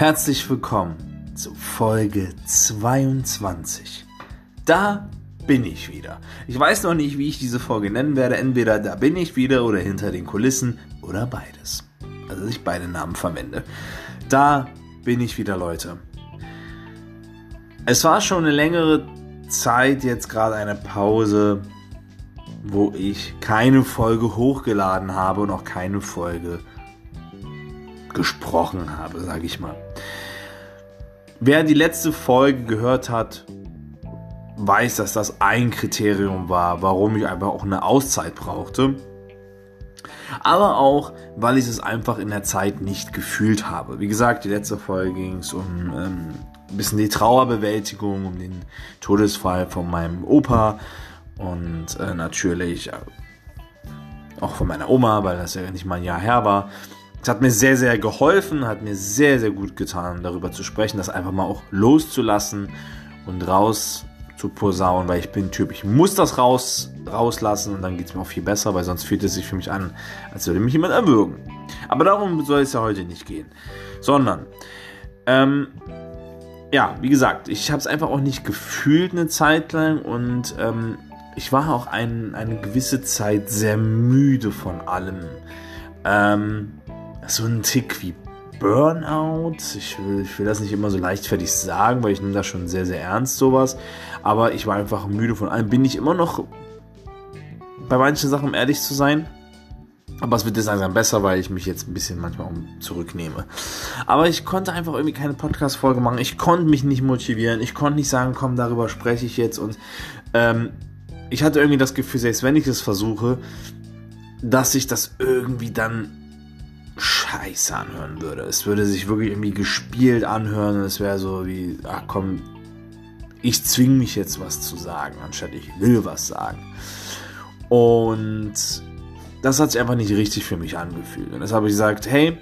Herzlich willkommen zu Folge 22. Da bin ich wieder. Ich weiß noch nicht, wie ich diese Folge nennen werde. Entweder da bin ich wieder oder hinter den Kulissen oder beides. Also ich beide Namen verwende. Da bin ich wieder, Leute. Es war schon eine längere Zeit, jetzt gerade eine Pause, wo ich keine Folge hochgeladen habe und auch keine Folge gesprochen habe, sage ich mal. Wer die letzte Folge gehört hat, weiß, dass das ein Kriterium war, warum ich einfach auch eine Auszeit brauchte. Aber auch, weil ich es einfach in der Zeit nicht gefühlt habe. Wie gesagt, die letzte Folge ging es um ähm, ein bisschen die Trauerbewältigung, um den Todesfall von meinem Opa und äh, natürlich äh, auch von meiner Oma, weil das ja nicht mal ein Jahr her war. Es hat mir sehr, sehr geholfen, hat mir sehr, sehr gut getan, darüber zu sprechen, das einfach mal auch loszulassen und raus zu posaunen, weil ich bin Typ, ich muss das raus, rauslassen und dann geht es mir auch viel besser, weil sonst fühlt es sich für mich an, als würde mich jemand erwürgen. Aber darum soll es ja heute nicht gehen, sondern, ähm, ja, wie gesagt, ich habe es einfach auch nicht gefühlt eine Zeit lang und ähm, ich war auch ein, eine gewisse Zeit sehr müde von allem. Ähm, so ein Tick wie Burnout. Ich will, ich will das nicht immer so leichtfertig sagen, weil ich nehme das schon sehr, sehr ernst, sowas. Aber ich war einfach müde von allem. Bin ich immer noch bei manchen Sachen, um ehrlich zu sein. Aber es wird jetzt langsam besser, weil ich mich jetzt ein bisschen manchmal um zurücknehme. Aber ich konnte einfach irgendwie keine Podcast-Folge machen. Ich konnte mich nicht motivieren. Ich konnte nicht sagen, komm, darüber spreche ich jetzt. Und ähm, ich hatte irgendwie das Gefühl, selbst wenn ich es versuche, dass ich das irgendwie dann scheiße anhören würde. Es würde sich wirklich irgendwie gespielt anhören und es wäre so wie, ach komm, ich zwinge mich jetzt was zu sagen, anstatt ich will was sagen. Und das hat sich einfach nicht richtig für mich angefühlt. Und deshalb habe ich gesagt, hey,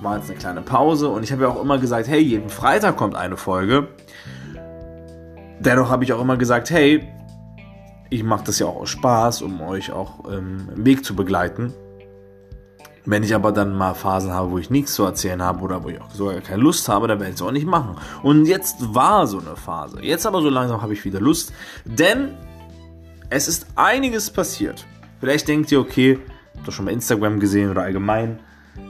war jetzt eine kleine Pause und ich habe ja auch immer gesagt, hey, jeden Freitag kommt eine Folge. Dennoch habe ich auch immer gesagt, hey, ich mache das ja auch aus Spaß, um euch auch ähm, im Weg zu begleiten. Wenn ich aber dann mal Phasen habe, wo ich nichts zu erzählen habe oder wo ich auch sogar keine Lust habe, dann werde ich es auch nicht machen. Und jetzt war so eine Phase. Jetzt aber so langsam habe ich wieder Lust, denn es ist einiges passiert. Vielleicht denkt ihr, okay, habt ihr schon bei Instagram gesehen oder allgemein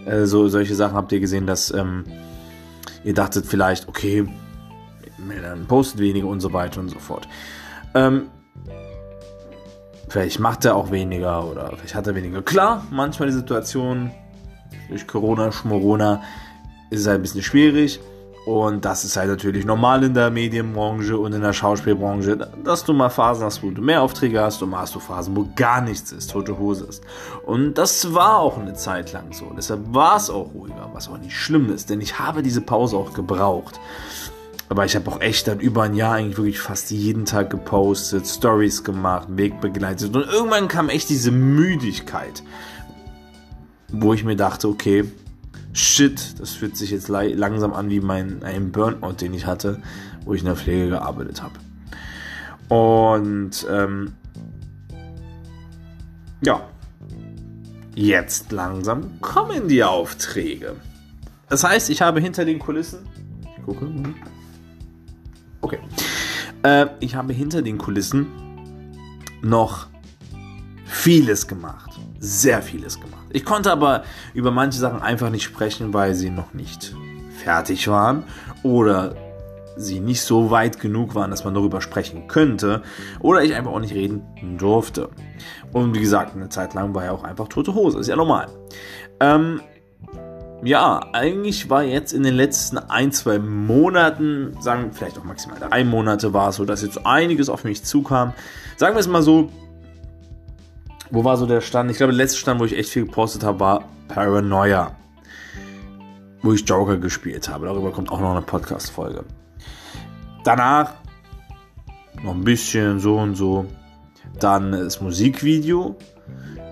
äh, so solche Sachen habt ihr gesehen, dass ähm, ihr dachtet vielleicht, okay, dann postet weniger und so weiter und so fort. Ähm, Vielleicht macht er auch weniger oder vielleicht hat er weniger. Klar, manchmal die Situation durch Corona, Schmorona ist halt ein bisschen schwierig. Und das ist halt natürlich normal in der Medienbranche und in der Schauspielbranche, dass du mal Phasen hast, wo du mehr Aufträge hast und mal hast du Phasen, wo gar nichts ist, tote Hose ist. Und das war auch eine Zeit lang so. Deshalb war es auch ruhiger, was auch nicht schlimm ist, denn ich habe diese Pause auch gebraucht. Aber ich habe auch echt dann über ein Jahr eigentlich wirklich fast jeden Tag gepostet, Stories gemacht, Weg begleitet. Und irgendwann kam echt diese Müdigkeit, wo ich mir dachte, okay, shit, das fühlt sich jetzt langsam an wie mein ein Burnout, den ich hatte, wo ich in der Pflege gearbeitet habe. Und ähm, ja, jetzt langsam kommen die Aufträge. Das heißt, ich habe hinter den Kulissen, ich gucke, Okay. Äh, ich habe hinter den Kulissen noch vieles gemacht. Sehr vieles gemacht. Ich konnte aber über manche Sachen einfach nicht sprechen, weil sie noch nicht fertig waren oder sie nicht so weit genug waren, dass man darüber sprechen könnte oder ich einfach auch nicht reden durfte. Und wie gesagt, eine Zeit lang war ja auch einfach tote Hose, ist ja normal. Ähm, ja, eigentlich war jetzt in den letzten ein, zwei Monaten, sagen vielleicht auch maximal drei Monate war es so, dass jetzt einiges auf mich zukam. Sagen wir es mal so, wo war so der Stand? Ich glaube, der letzte Stand, wo ich echt viel gepostet habe, war Paranoia. Wo ich Joker gespielt habe. Darüber kommt auch noch eine Podcast-Folge. Danach noch ein bisschen so und so. Dann das Musikvideo.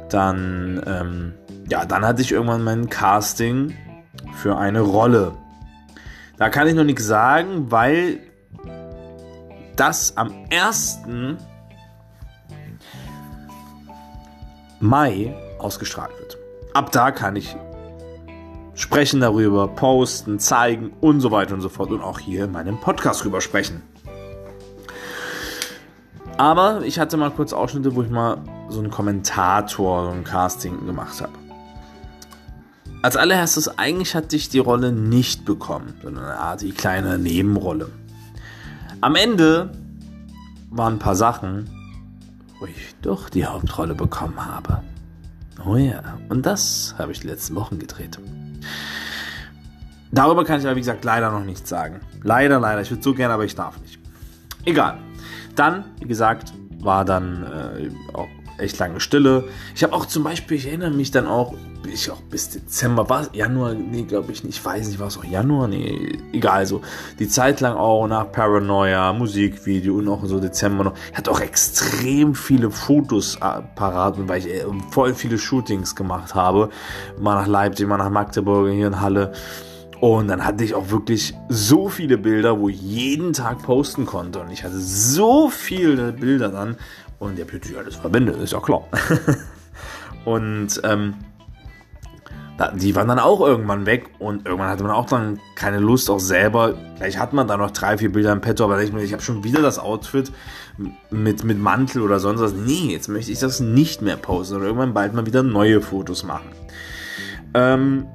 Dann ähm, ja, dann hatte ich irgendwann mein Casting für eine Rolle. Da kann ich noch nichts sagen, weil das am 1. Mai ausgestrahlt wird. Ab da kann ich sprechen darüber, posten, zeigen und so weiter und so fort und auch hier in meinem Podcast drüber sprechen. Aber ich hatte mal kurz Ausschnitte, wo ich mal so einen Kommentator, so ein Casting gemacht habe. Als allererstes, eigentlich hatte ich die Rolle nicht bekommen, sondern eine Art die kleine Nebenrolle. Am Ende waren ein paar Sachen, wo ich doch die Hauptrolle bekommen habe. Oh ja, und das habe ich die letzten Wochen gedreht. Darüber kann ich aber, wie gesagt, leider noch nichts sagen. Leider, leider. Ich würde so gerne, aber ich darf nicht. Egal. Dann, wie gesagt, war dann äh, echt lange Stille. Ich habe auch zum Beispiel, ich erinnere mich dann auch, ich auch bis Dezember, war Januar? Nee, glaube ich nicht. Ich weiß nicht, war es auch Januar? Nee, egal. So die Zeit lang auch nach Paranoia, Musikvideo und auch so Dezember noch. Ich hatte auch extrem viele Fotos äh, parat, weil ich äh, voll viele Shootings gemacht habe. Mal nach Leipzig, mal nach Magdeburg, hier in Halle. Und dann hatte ich auch wirklich so viele Bilder, wo ich jeden Tag posten konnte. Und ich hatte so viele Bilder dann. Und der natürlich alles verwendet, ist ja klar. und ähm, die waren dann auch irgendwann weg und irgendwann hatte man auch dann keine Lust auch selber. Vielleicht hat man da noch drei, vier Bilder im Petto, aber ich, ich habe schon wieder das Outfit mit, mit Mantel oder sonst was. Nee, jetzt möchte ich das nicht mehr posten oder irgendwann bald mal wieder neue Fotos machen. Ähm,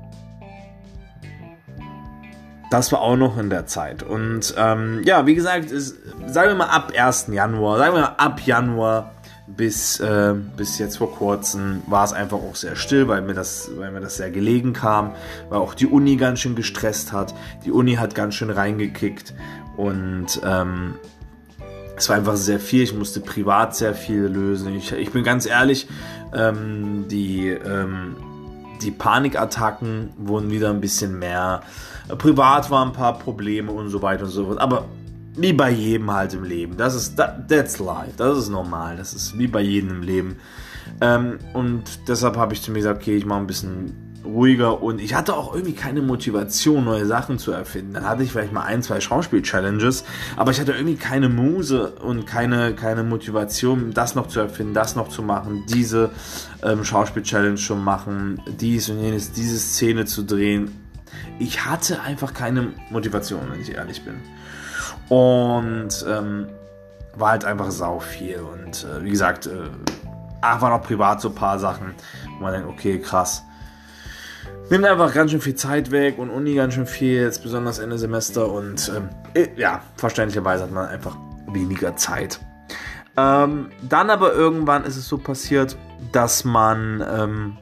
das war auch noch in der Zeit. Und ähm, ja, wie gesagt, ist, sagen wir mal ab 1. Januar, sagen wir mal ab Januar bis, äh, bis jetzt vor kurzem war es einfach auch sehr still, weil mir, das, weil mir das sehr gelegen kam, weil auch die Uni ganz schön gestresst hat. Die Uni hat ganz schön reingekickt und ähm, es war einfach sehr viel. Ich musste privat sehr viel lösen. Ich, ich bin ganz ehrlich, ähm, die, ähm, die Panikattacken wurden wieder ein bisschen mehr. Privat waren ein paar Probleme und so weiter und so fort. Aber wie bei jedem halt im Leben. Das ist, that's life. Das ist normal. Das ist wie bei jedem im Leben. Ähm, und deshalb habe ich zu mir gesagt, okay, ich mache ein bisschen ruhiger und ich hatte auch irgendwie keine Motivation, neue Sachen zu erfinden. Dann hatte ich vielleicht mal ein, zwei Schauspiel-Challenges, aber ich hatte irgendwie keine Muse und keine, keine Motivation, das noch zu erfinden, das noch zu machen, diese ähm, Schauspiel-Challenge zu machen, dies und jenes, diese Szene zu drehen. Ich hatte einfach keine Motivation, wenn ich ehrlich bin. Und ähm, war halt einfach sau viel. Und äh, wie gesagt, äh, einfach noch privat so ein paar Sachen, wo man denkt, okay, krass. Nimmt einfach ganz schön viel Zeit weg und Uni ganz schön viel, jetzt besonders Ende Semester. Und ähm, äh, ja, verständlicherweise hat man einfach weniger Zeit. Ähm, dann aber irgendwann ist es so passiert, dass man, ähm,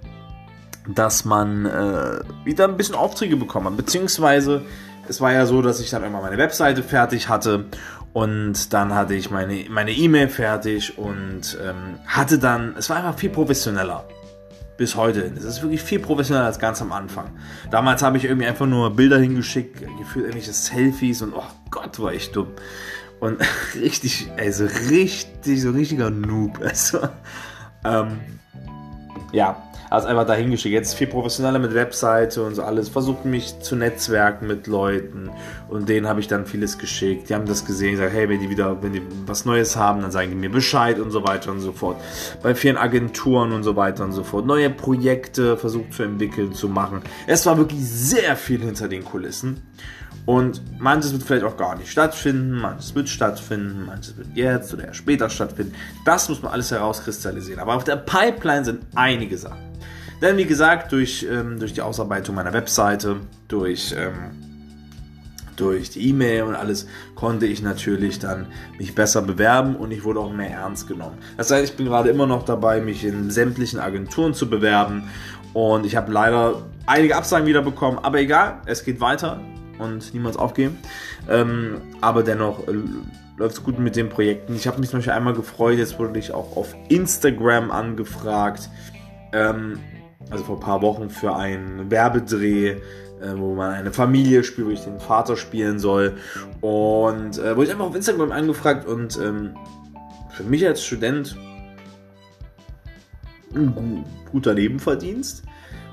dass man äh, wieder ein bisschen Aufträge bekommen hat. Beziehungsweise es war ja so, dass ich dann irgendwann meine Webseite fertig hatte und dann hatte ich meine meine E-Mail fertig und ähm, hatte dann, es war einfach viel professioneller. Bis heute. Es ist wirklich viel professioneller als ganz am Anfang. Damals habe ich irgendwie einfach nur Bilder hingeschickt, gefühlt irgendwelche Selfies und oh Gott, war ich dumm. Und richtig, also richtig, so richtiger Noob. Also, ähm, ja, also einfach dahin geschickt. Jetzt viel professioneller mit Webseite und so alles. Versucht mich zu netzwerken mit Leuten und denen habe ich dann vieles geschickt. Die haben das gesehen, gesagt, hey, wenn die wieder, wenn die was Neues haben, dann sagen die mir Bescheid und so weiter und so fort. Bei vielen Agenturen und so weiter und so fort. Neue Projekte versucht zu entwickeln, zu machen. Es war wirklich sehr viel hinter den Kulissen. Und manches wird vielleicht auch gar nicht stattfinden, manches wird stattfinden, manches wird jetzt oder später stattfinden. Das muss man alles herauskristallisieren. Aber auf der Pipeline sind einige Sachen. Denn wie gesagt, durch, ähm, durch die Ausarbeitung meiner Webseite, durch, ähm, durch die E-Mail und alles konnte ich natürlich dann mich besser bewerben und ich wurde auch mehr ernst genommen. Das heißt, ich bin gerade immer noch dabei, mich in sämtlichen Agenturen zu bewerben und ich habe leider einige Absagen wieder bekommen, aber egal, es geht weiter und niemals aufgeben. Ähm, aber dennoch äh, läuft es gut mit den Projekten. Ich habe mich zum Beispiel einmal gefreut, jetzt wurde ich auch auf Instagram angefragt. Ähm, also vor ein paar Wochen für einen Werbedreh, äh, wo man eine Familie spielt, wo ich den Vater spielen soll. Und äh, wurde ich einfach auf Instagram angefragt und ähm, für mich als Student ein guter Nebenverdienst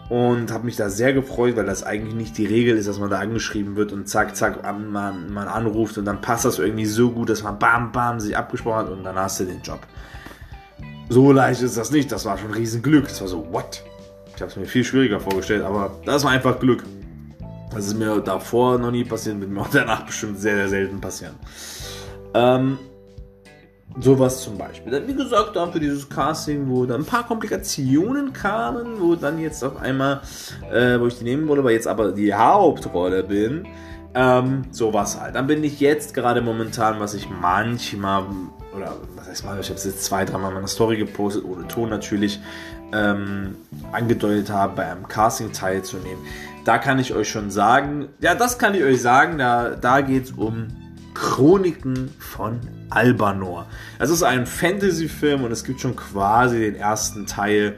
und habe mich da sehr gefreut, weil das eigentlich nicht die Regel ist, dass man da angeschrieben wird und zack, zack, man, man anruft und dann passt das irgendwie so gut, dass man bam, bam sich abgesprochen hat und dann hast du den Job. So leicht ist das nicht, das war schon ein Riesenglück. Das war so, what? Ich habe es mir viel schwieriger vorgestellt, aber das war einfach Glück. Das ist mir davor noch nie passiert, wird mir auch danach bestimmt sehr, sehr selten passieren. Ähm, sowas zum Beispiel. Wie gesagt, dann für dieses Casting, wo dann ein paar Komplikationen kamen, wo dann jetzt auf einmal, äh, wo ich die nehmen wollte, weil jetzt aber die Hauptrolle bin. Ähm, sowas halt. Dann bin ich jetzt gerade momentan, was ich manchmal, oder was heißt mal, ich habe es jetzt zwei, dreimal in meiner Story gepostet, ohne Ton natürlich, ähm, angedeutet habe, bei einem Casting teilzunehmen. Da kann ich euch schon sagen, ja, das kann ich euch sagen, da, da geht es um Chroniken von Albanor. Es ist ein Fantasy-Film und es gibt schon quasi den ersten Teil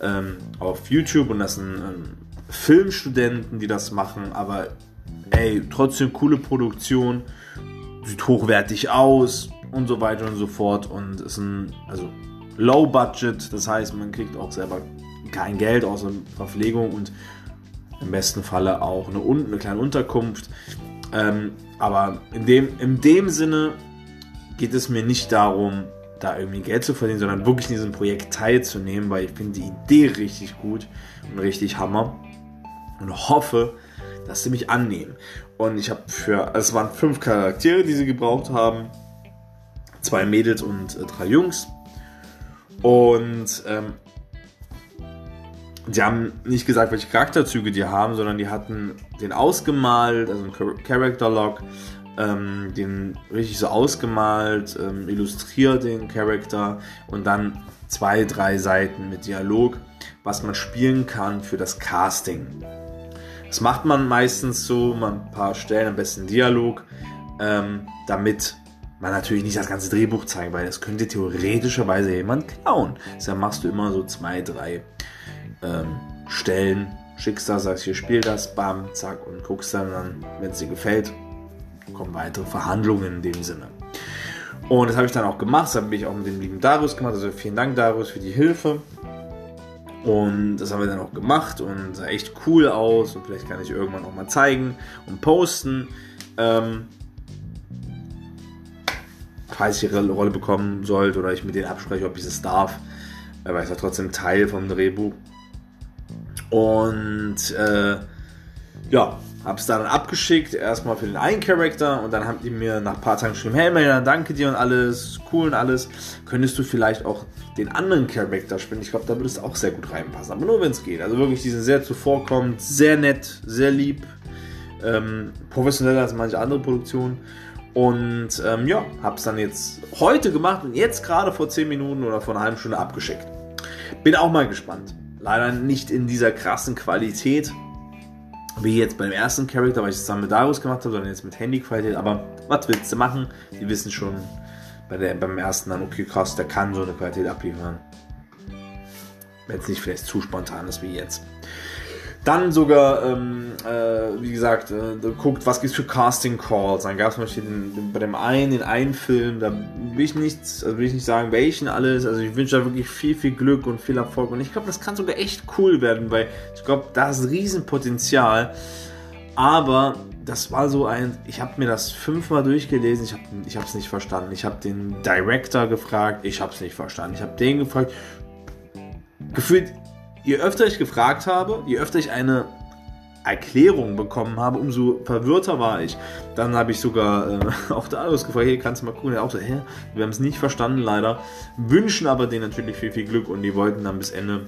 ähm, auf YouTube und das sind ähm, Filmstudenten, die das machen, aber ey, trotzdem coole Produktion, sieht hochwertig aus und so weiter und so fort und ist ein, also Low Budget, das heißt, man kriegt auch selber kein Geld außer Verpflegung und im besten Falle auch eine, eine kleine Unterkunft. Ähm, aber in dem, in dem Sinne geht es mir nicht darum, da irgendwie Geld zu verdienen, sondern wirklich in diesem Projekt teilzunehmen, weil ich finde die Idee richtig gut und richtig Hammer und hoffe, dass sie mich annehmen. Und ich habe für, es waren fünf Charaktere, die sie gebraucht haben, zwei Mädels und äh, drei Jungs. Und ähm, die haben nicht gesagt, welche Charakterzüge die haben, sondern die hatten den ausgemalt, also ein Character Log, ähm, den richtig so ausgemalt, ähm, illustriert den Charakter und dann zwei, drei Seiten mit Dialog, was man spielen kann für das Casting. Das macht man meistens so, man ein paar Stellen, am besten Dialog, ähm, damit man natürlich nicht das ganze Drehbuch zeigen, weil das könnte theoretischerweise jemand klauen. Deshalb machst du immer so zwei, drei ähm, Stellen, schickst da, sagst hier, spiel das, bam, zack, und guckst dann, dann wenn es dir gefällt, kommen weitere Verhandlungen in dem Sinne. Und das habe ich dann auch gemacht, das habe ich auch mit dem lieben Darius gemacht, also vielen Dank Darius für die Hilfe. Und das haben wir dann auch gemacht und sah echt cool aus und vielleicht kann ich irgendwann auch mal zeigen und posten. Ähm, falls ich ihre Rolle bekommen sollte oder ich mit denen abspreche, ob ich es darf, weil es ja trotzdem Teil vom Drehbuch. Und äh, ja, habe es dann abgeschickt, erstmal für den einen Charakter und dann haben die mir nach ein paar Tagen geschrieben, hey Melina, danke dir und alles, cool und alles. Könntest du vielleicht auch den anderen Charakter spielen? Ich glaube, da würde es auch sehr gut reinpassen, aber nur wenn es geht. Also wirklich, die sind sehr zuvorkommend, sehr nett, sehr lieb, ähm, professioneller als manche andere Produktionen. Und ähm, ja, habe es dann jetzt heute gemacht und jetzt gerade vor 10 Minuten oder vor einer halben Stunde abgeschickt. Bin auch mal gespannt. Leider nicht in dieser krassen Qualität, wie jetzt beim ersten Charakter, weil ich es zusammen mit Darius gemacht habe, sondern jetzt mit Handyqualität. Aber was willst du machen? Die wissen schon bei der, beim ersten dann, okay, krass, der kann so eine Qualität abliefern. Wenn es nicht vielleicht zu spontan ist wie jetzt. Dann sogar, ähm, äh, wie gesagt, äh, guckt, was gibt es für Casting Calls. Dann gab es zum Beispiel den, den, bei dem einen, den einen Film, da will ich nicht, also will ich nicht sagen, welchen alles. Also ich wünsche da wirklich viel, viel Glück und viel Erfolg. Und ich glaube, das kann sogar echt cool werden, weil ich glaube, da ist Riesenpotenzial. Aber das war so ein, ich habe mir das fünfmal durchgelesen, ich habe ich es nicht verstanden. Ich habe den Director gefragt, ich habe es nicht verstanden. Ich habe den gefragt, gefühlt je öfter ich gefragt habe, je öfter ich eine Erklärung bekommen habe, umso verwirrter war ich. Dann habe ich sogar äh, auch da gefragt, hey, kannst du mal gucken? Der auch so, hä? Wir haben es nicht verstanden, leider. Wünschen aber denen natürlich viel, viel Glück und die wollten dann bis Ende,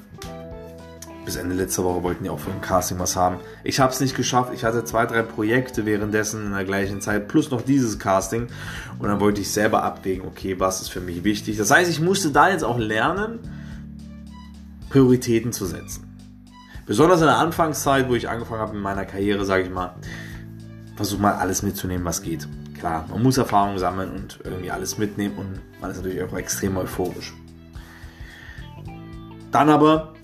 bis Ende letzter Woche wollten die auch für ein Casting was haben. Ich habe es nicht geschafft. Ich hatte zwei, drei Projekte währenddessen in der gleichen Zeit, plus noch dieses Casting. Und dann wollte ich selber abwägen, okay, was ist für mich wichtig. Das heißt, ich musste da jetzt auch lernen, Prioritäten zu setzen. Besonders in der Anfangszeit, wo ich angefangen habe in meiner Karriere, sage ich mal, versuch mal alles mitzunehmen, was geht. Klar, man muss Erfahrung sammeln und irgendwie alles mitnehmen und man ist natürlich auch extrem euphorisch. Dann aber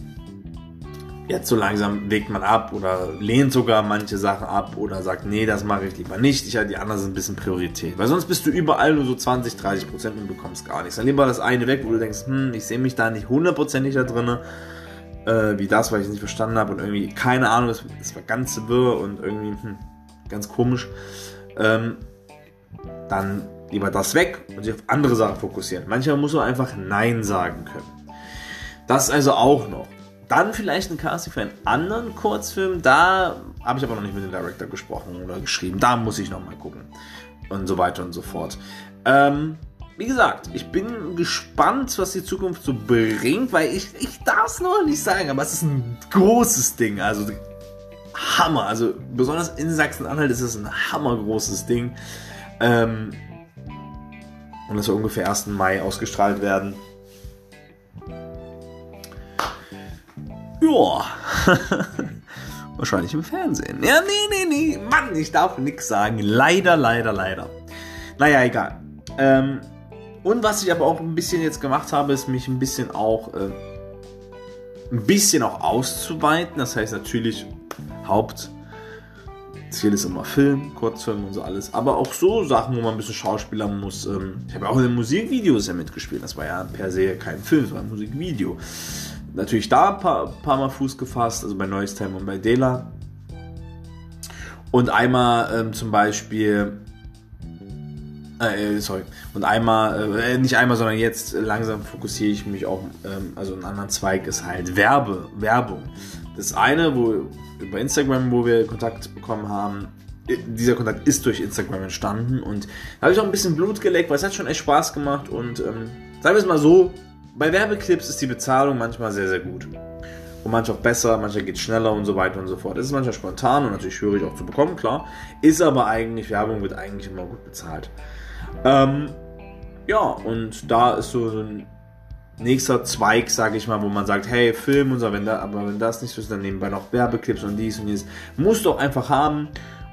jetzt so langsam wägt man ab oder lehnt sogar manche Sachen ab oder sagt, nee, das mache ich lieber nicht. Ich die anderen sind ein bisschen Priorität. Weil sonst bist du überall nur so 20, 30 Prozent und bekommst gar nichts. Dann lieber das eine weg, wo du denkst, hm, ich sehe mich da nicht hundertprozentig da drin, äh, wie das, weil ich es nicht verstanden habe und irgendwie, keine Ahnung, es, es war ganz wirr und irgendwie hm, ganz komisch. Ähm, dann lieber das weg und sich auf andere Sachen fokussieren. Manchmal muss man einfach Nein sagen können. Das also auch noch. Dann vielleicht ein Casting für einen anderen Kurzfilm. Da habe ich aber noch nicht mit dem Director gesprochen oder geschrieben. Da muss ich nochmal gucken. Und so weiter und so fort. Ähm, wie gesagt, ich bin gespannt, was die Zukunft so bringt, weil ich, ich darf es noch nicht sagen, aber es ist ein großes Ding. Also Hammer. Also besonders in Sachsen-Anhalt ist es ein hammergroßes Ding. Ähm, und das soll ungefähr 1. Mai ausgestrahlt werden. Ja. Wahrscheinlich im Fernsehen. Ja, nee, nee, nee. Mann, ich darf nichts sagen. Leider, leider, leider. Naja, egal. Ähm, und was ich aber auch ein bisschen jetzt gemacht habe, ist mich ein bisschen auch äh, ein bisschen auch auszuweiten. Das heißt natürlich Hauptziel ist immer Film, Kurzfilm und so alles. Aber auch so Sachen, wo man ein bisschen Schauspieler muss. Ähm, ich habe auch in den Musikvideos ja mitgespielt. Das war ja per se kein Film, es war ein Musikvideo. Natürlich da ein paar, paar Mal Fuß gefasst, also bei Noise Time und bei Dela. Und einmal ähm, zum Beispiel äh, äh, sorry. Und einmal, äh, nicht einmal, sondern jetzt langsam fokussiere ich mich auch, ähm, also einen anderen Zweig ist halt Werbe, Werbung. Das eine, wo über Instagram, wo wir Kontakt bekommen haben, dieser Kontakt ist durch Instagram entstanden und da habe ich auch ein bisschen Blut geleckt, weil es hat schon echt Spaß gemacht und ähm, sagen wir es mal so, bei Werbeclips ist die Bezahlung manchmal sehr, sehr gut. Und manchmal auch besser, manchmal geht es schneller und so weiter und so fort. Es ist manchmal spontan und natürlich schwierig auch zu bekommen, klar. Ist aber eigentlich, Werbung wird eigentlich immer gut bezahlt. Ähm, ja, und da ist so ein nächster Zweig, sage ich mal, wo man sagt, hey, Film und so, wenn da, aber wenn das nicht so ist, dann nebenbei noch Werbeclips und dies und dies. Musst du auch einfach haben,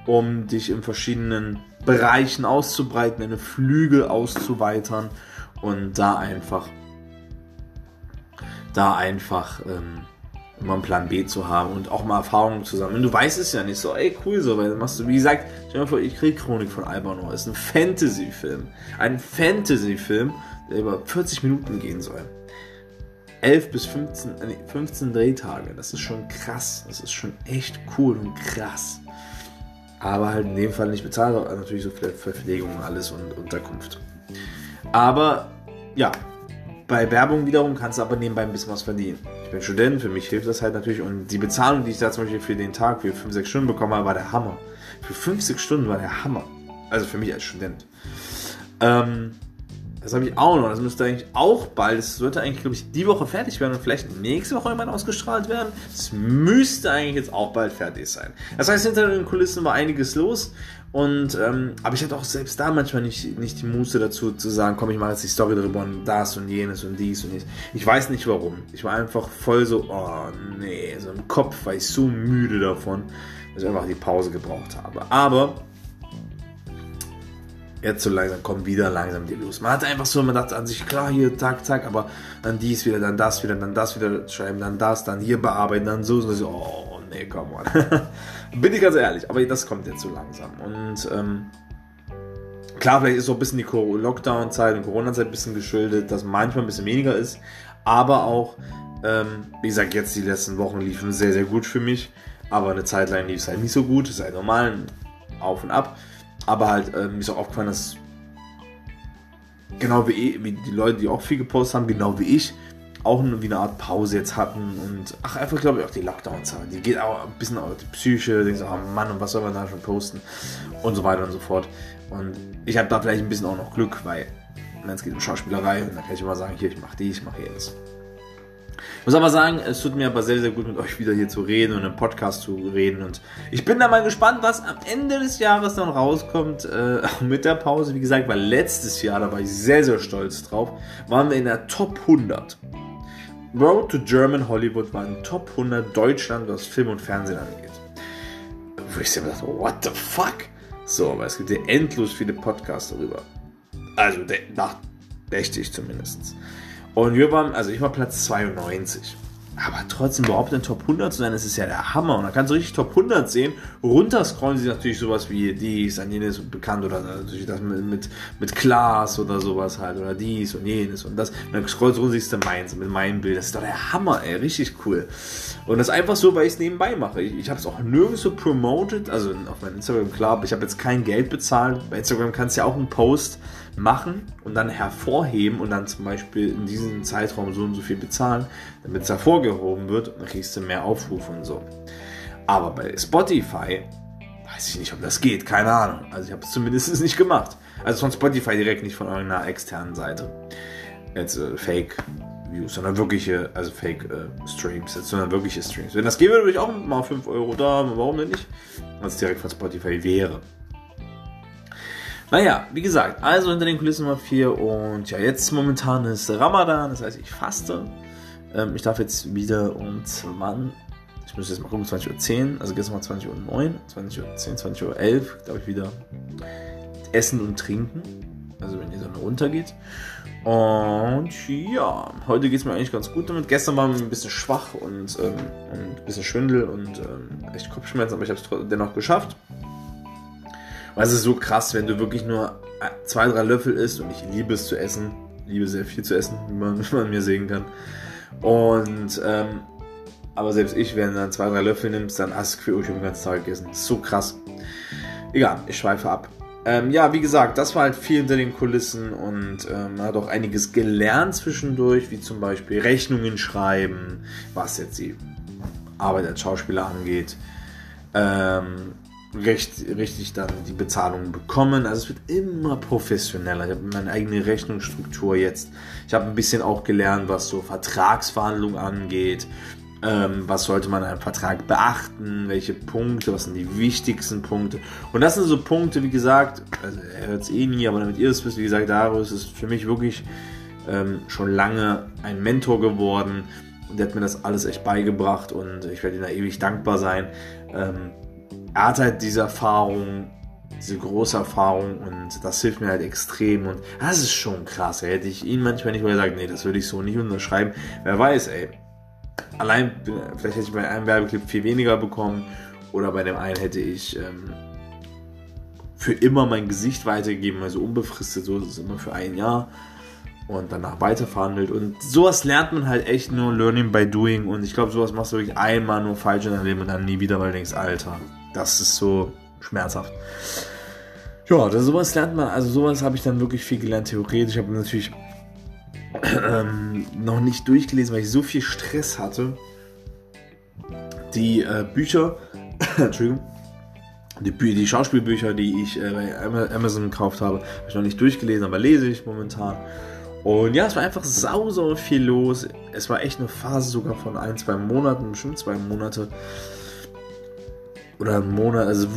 um dich in verschiedenen Bereichen auszubreiten, deine Flügel auszuweitern und da einfach, da einfach ähm, immer einen Plan B zu haben und auch mal Erfahrungen zu sammeln. Du weißt es ja nicht so, ey, cool so, weil machst du, wie gesagt, stell dir vor, ich krieg Chronik von Albanor. ist ein Fantasy-Film. Ein Fantasy-Film, der über 40 Minuten gehen soll. 11 bis 15, 15 Drehtage. Das ist schon krass. Das ist schon echt cool und krass. Aber halt in dem Fall nicht bezahlt, natürlich so für Verpflegung und alles und Unterkunft. Aber ja, bei Werbung wiederum kannst du aber nebenbei ein bisschen was verdienen. Ich bin Student, für mich hilft das halt natürlich. Und die Bezahlung, die ich da zum Beispiel für den Tag, für 5, 6 Stunden bekommen habe, war der Hammer. Für 5, 6 Stunden war der Hammer. Also für mich als Student. Ähm, das habe ich auch noch. Das müsste eigentlich auch bald, das sollte eigentlich, glaube ich, die Woche fertig werden und vielleicht nächste Woche irgendwann ausgestrahlt werden. Es müsste eigentlich jetzt auch bald fertig sein. Das heißt, hinter den Kulissen war einiges los. Und, ähm, aber ich hatte auch selbst da manchmal nicht, nicht die Muße dazu zu sagen, komm, ich mache jetzt die Story darüber und das und jenes und dies und dies. Ich weiß nicht warum. Ich war einfach voll so, oh nee, so im Kopf war ich so müde davon, dass ich einfach die Pause gebraucht habe. Aber jetzt so langsam kommt wieder langsam die los. Man hatte einfach so, man dachte an sich, klar, hier, zack, zack, aber dann dies wieder, dann das wieder, dann das wieder schreiben, dann das, dann hier bearbeiten, dann so, so, so oh nee, komm on. Bin ich ganz ehrlich, aber das kommt jetzt so langsam. Und ähm, klar, vielleicht ist so ein bisschen die Lockdown-Zeit und Corona-Zeit ein bisschen geschuldet, dass manchmal ein bisschen weniger ist, aber auch, ähm, wie gesagt, jetzt die letzten Wochen liefen sehr, sehr gut für mich, aber eine Zeit lang lief es halt nicht so gut, ist halt normal, auf und ab. Aber halt, äh, mir ist auch aufgefallen, dass genau wie, wie die Leute, die auch viel gepostet haben, genau wie ich, auch wie eine Art Pause jetzt hatten und ach, einfach glaube ich auch die Lockdown-Zeit. Die geht auch ein bisschen auf die Psyche, denkst oh Mann, und was soll man da schon posten und so weiter und so fort. Und ich habe da vielleicht ein bisschen auch noch Glück, weil es geht um Schauspielerei und dann kann ich immer sagen, hier, ich mache die, ich mache jenes. Muss aber sagen, es tut mir aber sehr, sehr gut, mit euch wieder hier zu reden und im Podcast zu reden. Und ich bin da mal gespannt, was am Ende des Jahres dann rauskommt äh, mit der Pause. Wie gesagt, weil letztes Jahr, da war ich sehr, sehr stolz drauf, waren wir in der Top 100. Road to German Hollywood war in Top 100 Deutschland, was Film und Fernsehen angeht. Wo ich mir dachte, what the fuck? So, aber es gibt ja endlos viele Podcasts darüber. Also, nachdächtig zumindest. Und wir waren, also ich war Platz 92. Aber trotzdem überhaupt in Top 100 zu sein, das ist ja der Hammer. Und dann kannst du richtig Top 100 sehen. Runterscrollen sie natürlich sowas wie dies, an jenes bekannt oder natürlich das mit, mit, mit Klaas oder sowas halt. Oder dies und jenes und das. Und dann scrollst du runter, siehst du meins mit meinem Bild. Das ist doch der Hammer, ey. Richtig cool. Und das ist einfach so, weil ich es nebenbei mache. Ich, ich habe es auch nirgends so promoted. Also auf meinem Instagram, klar, aber ich habe jetzt kein Geld bezahlt. Bei Instagram kannst du ja auch einen Post machen und dann hervorheben und dann zum Beispiel in diesem Zeitraum so und so viel bezahlen, damit es hervorgehoben wird und dann kriegst du mehr Aufrufe und so. Aber bei Spotify weiß ich nicht, ob das geht, keine Ahnung. Also ich habe es zumindest nicht gemacht. Also von Spotify direkt, nicht von irgendeiner externen Seite. Jetzt äh, Fake Views, sondern wirkliche, also Fake äh, Streams, sondern wirkliche Streams. Wenn das gäbe, würde ich auch mal 5 Euro da, warum denn nicht? Wenn es direkt von Spotify wäre. Naja, wie gesagt, also hinter den Kulissen Nummer 4 und ja, jetzt momentan ist Ramadan, das heißt, ich faste. Ähm, ich darf jetzt wieder um 20, ich muss jetzt mal gucken, 20.10 Uhr, also gestern war 20.09 Uhr, 20.10 Uhr, 20.11 Uhr, glaube ich, wieder essen und trinken. Also wenn die Sonne runtergeht. Und ja, heute geht es mir eigentlich ganz gut damit. Gestern war mir ein bisschen schwach und, ähm, und ein bisschen Schwindel und ähm, echt Kopfschmerzen, aber ich habe es dennoch geschafft. Es ist so krass, wenn du wirklich nur zwei, drei Löffel isst und ich liebe es zu essen. Liebe sehr viel zu essen, wie man, wie man mir sehen kann. Und ähm, aber selbst ich, wenn du dann zwei, drei Löffel nimmst, dann hast du Gefühl, ich habe den ganzen Tag gegessen. So krass. Egal, ich schweife ab. Ähm, ja, wie gesagt, das war halt viel hinter den Kulissen und ähm, man hat auch einiges gelernt zwischendurch, wie zum Beispiel Rechnungen schreiben, was jetzt die Arbeit als Schauspieler angeht. Ähm, recht, richtig dann die Bezahlung bekommen. Also es wird immer professioneller. Ich habe meine eigene Rechnungsstruktur jetzt. Ich habe ein bisschen auch gelernt, was so Vertragsverhandlungen angeht. Ähm, was sollte man in einem Vertrag beachten? Welche Punkte? Was sind die wichtigsten Punkte? Und das sind so Punkte, wie gesagt, also er hört es eh nie, aber damit ihr es wisst, wie gesagt, Darius ist für mich wirklich ähm, schon lange ein Mentor geworden. Und der hat mir das alles echt beigebracht und ich werde ihm da ewig dankbar sein. Ähm, er hat halt diese Erfahrung, diese große Erfahrung und das hilft mir halt extrem und das ist schon krass. Ey. Hätte ich ihn manchmal nicht mal gesagt, nee, das würde ich so nicht unterschreiben. Wer weiß, ey. Allein, vielleicht hätte ich bei einem Werbeclip viel weniger bekommen oder bei dem einen hätte ich ähm, für immer mein Gesicht weitergegeben, also unbefristet, so ist es immer für ein Jahr und danach weiterverhandelt. Und sowas lernt man halt echt nur Learning by Doing. Und ich glaube, sowas machst du wirklich einmal nur falsch in deinem Leben und dann nie wieder, weil du denkst, Alter, das ist so schmerzhaft. Ja, das, sowas lernt man, also sowas habe ich dann wirklich viel gelernt, theoretisch. Ich habe natürlich ähm, noch nicht durchgelesen, weil ich so viel Stress hatte. Die äh, Bücher, Entschuldigung, die, die, Schauspielbücher, die ich äh, bei Amazon gekauft habe, habe ich noch nicht durchgelesen, aber lese ich momentan. Und ja, es war einfach sau, sau viel los. Es war echt eine Phase sogar von ein, zwei Monaten, bestimmt zwei Monate, oder einen Monat, also,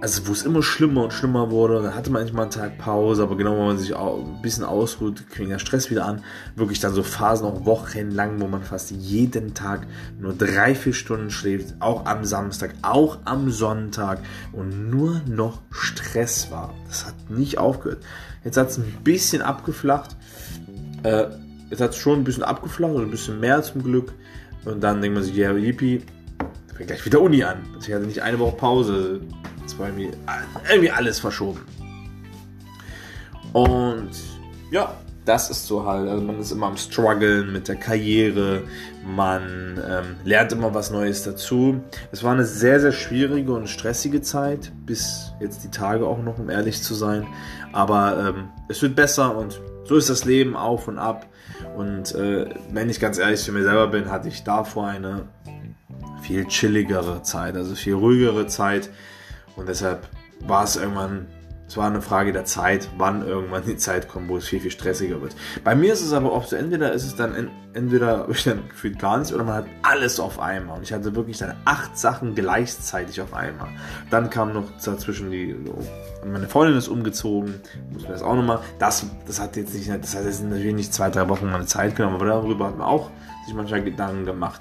also wo es immer schlimmer und schlimmer wurde. Dann hatte man manchmal einen Tag Pause, aber genau, wenn man sich auch ein bisschen ausruht, fing der Stress wieder an. Wirklich dann so Phasen, auch wochenlang, wo man fast jeden Tag nur drei, vier Stunden schläft, auch am Samstag, auch am Sonntag und nur noch Stress war. Das hat nicht aufgehört. Jetzt hat es ein bisschen abgeflacht. Äh, jetzt hat es schon ein bisschen abgeflacht, oder ein bisschen mehr zum Glück. Und dann denkt man sich, ja, yippie, fängt gleich wieder Uni an. Also ich hatte nicht eine Woche Pause. Es war irgendwie, irgendwie alles verschoben. Und ja, das ist so halt. Also man ist immer am struggeln mit der Karriere. Man ähm, lernt immer was Neues dazu. Es war eine sehr, sehr schwierige und stressige Zeit. Bis jetzt die Tage auch noch, um ehrlich zu sein. Aber ähm, es wird besser und so ist das Leben auf und ab. Und äh, wenn ich ganz ehrlich zu mir selber bin, hatte ich davor eine viel chilligere Zeit, also viel ruhigere Zeit. Und deshalb war es irgendwann, es war eine Frage der Zeit, wann irgendwann die Zeit kommt, wo es viel, viel stressiger wird. Bei mir ist es aber oft so, entweder ist es dann, entweder habe ich dann gefühlt gar nichts oder man hat alles auf einmal. Und ich hatte wirklich dann acht Sachen gleichzeitig auf einmal. Dann kam noch dazwischen die, meine Freundin ist umgezogen, muss man das auch nochmal, das, das hat jetzt nicht, das hat jetzt natürlich nicht zwei, drei Wochen meine Zeit genommen, aber darüber hat man auch sich manchmal Gedanken gemacht.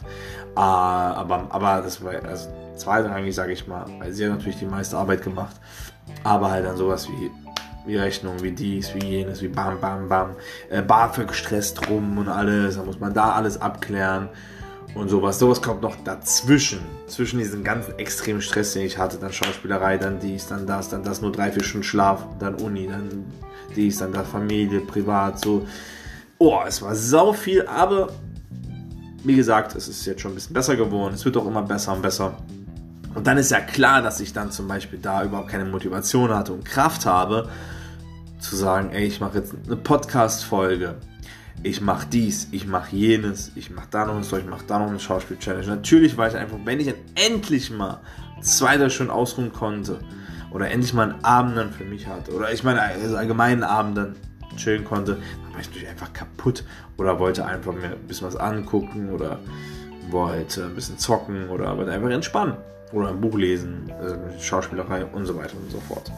Ah, aber, aber das war also zweitrangig, sage ich mal, weil sie hat natürlich die meiste Arbeit gemacht. Aber halt dann sowas wie, wie Rechnung, wie dies, wie jenes, wie bam, bam, bam. Äh, BAföG gestresst rum und alles. Da muss man da alles abklären und sowas. Sowas kommt noch dazwischen. Zwischen diesem ganzen extremen Stress, den ich hatte. Dann Schauspielerei, dann dies, dann das, dann das, nur drei, vier Stunden Schlaf, dann Uni, dann dies, dann das, Familie, privat, so. Oh, es war sau viel, aber wie gesagt, es ist jetzt schon ein bisschen besser geworden. Es wird auch immer besser und besser. Und dann ist ja klar, dass ich dann zum Beispiel da überhaupt keine Motivation hatte und Kraft habe, zu sagen, ey, ich mache jetzt eine Podcast-Folge. Ich mache dies, ich mache jenes, ich mache da noch eine Story, ich mache da noch eine Schauspiel-Challenge. Natürlich war ich einfach, wenn ich dann endlich mal zwei, drei Stunden ausruhen konnte oder endlich mal einen Abend dann für mich hatte oder ich meine also allgemeinen Abend dann chillen konnte, war ich natürlich einfach kaputt oder wollte einfach mir ein bisschen was angucken oder wollte ein bisschen zocken oder wollte einfach entspannen oder ein Buch lesen, Schauspielerei und so weiter und so fort.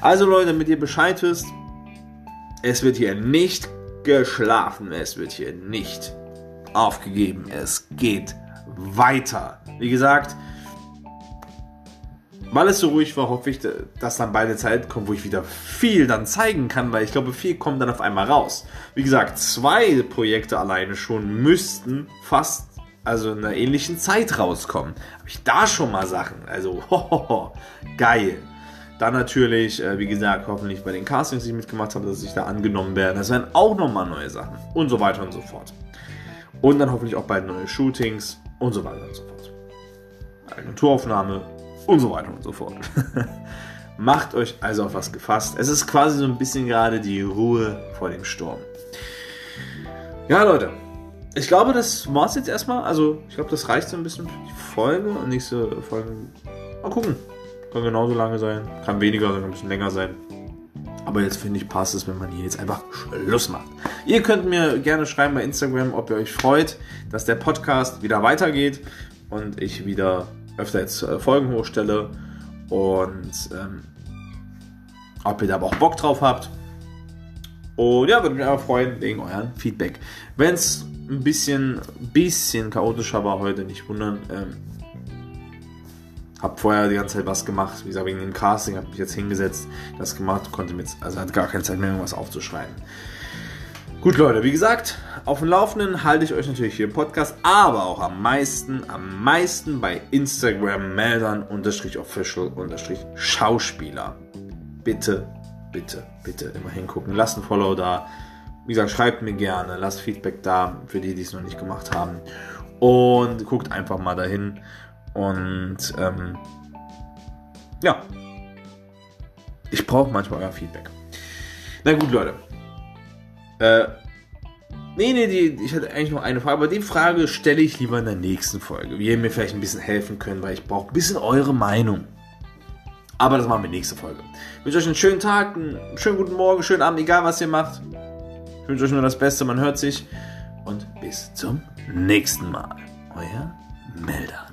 Also Leute, damit ihr Bescheid wisst, es wird hier nicht geschlafen, es wird hier nicht aufgegeben, es geht weiter. Wie gesagt, weil es so ruhig war, hoffe ich, dass dann beide Zeit kommt, wo ich wieder viel dann zeigen kann, weil ich glaube, viel kommt dann auf einmal raus. Wie gesagt, zwei Projekte alleine schon müssten fast also in einer ähnlichen Zeit rauskommen. Habe ich da schon mal Sachen? Also, hohoho, geil. Dann natürlich, äh, wie gesagt, hoffentlich bei den Castings, die ich mitgemacht habe, dass ich da angenommen werde. Das wären auch nochmal neue Sachen und so weiter und so fort. Und dann hoffentlich auch bald neue Shootings und so weiter und so fort. Agenturaufnahme und so weiter und so fort. Macht euch also auf was gefasst. Es ist quasi so ein bisschen gerade die Ruhe vor dem Sturm. Ja, Leute, ich glaube, das war es jetzt erstmal. Also, ich glaube, das reicht so ein bisschen für die Folge. Und nächste Folge. Mal gucken. Kann genauso lange sein. Kann weniger, kann ein bisschen länger sein. Aber jetzt finde ich, passt es, wenn man hier jetzt einfach Schluss macht. Ihr könnt mir gerne schreiben bei Instagram, ob ihr euch freut, dass der Podcast wieder weitergeht und ich wieder öfter jetzt äh, Folgen hochstelle. Und ähm, ob ihr da aber auch Bock drauf habt. Und ja, würde mich einfach freuen wegen euren Feedback. Wenn es ein bisschen, bisschen chaotischer war heute, nicht wundern. Ähm, hab vorher die ganze Zeit was gemacht, wie gesagt, wegen dem Casting, habe mich jetzt hingesetzt, das gemacht, konnte mir jetzt, also hatte gar keine Zeit mehr, irgendwas aufzuschreiben. Gut, Leute, wie gesagt, auf dem Laufenden halte ich euch natürlich hier im Podcast, aber auch am meisten, am meisten bei Instagram Meldern unterstrich official Schauspieler. Bitte, bitte, bitte immer hingucken. Lasst ein Follow da. Wie gesagt, schreibt mir gerne, lasst Feedback da für die, die es noch nicht gemacht haben. Und guckt einfach mal dahin. Und ähm, ja, ich brauche manchmal euer Feedback. Na gut, Leute. Äh, nee, nee, die, ich hatte eigentlich noch eine Frage, aber die Frage stelle ich lieber in der nächsten Folge, wie ihr mir vielleicht ein bisschen helfen könnt, weil ich brauche ein bisschen eure Meinung. Aber das machen wir nächste Folge. Ich wünsche euch einen schönen Tag, einen schönen guten Morgen, schönen Abend, egal was ihr macht. Ich wünsche euch nur das Beste, man hört sich und bis zum nächsten Mal. Euer Melder.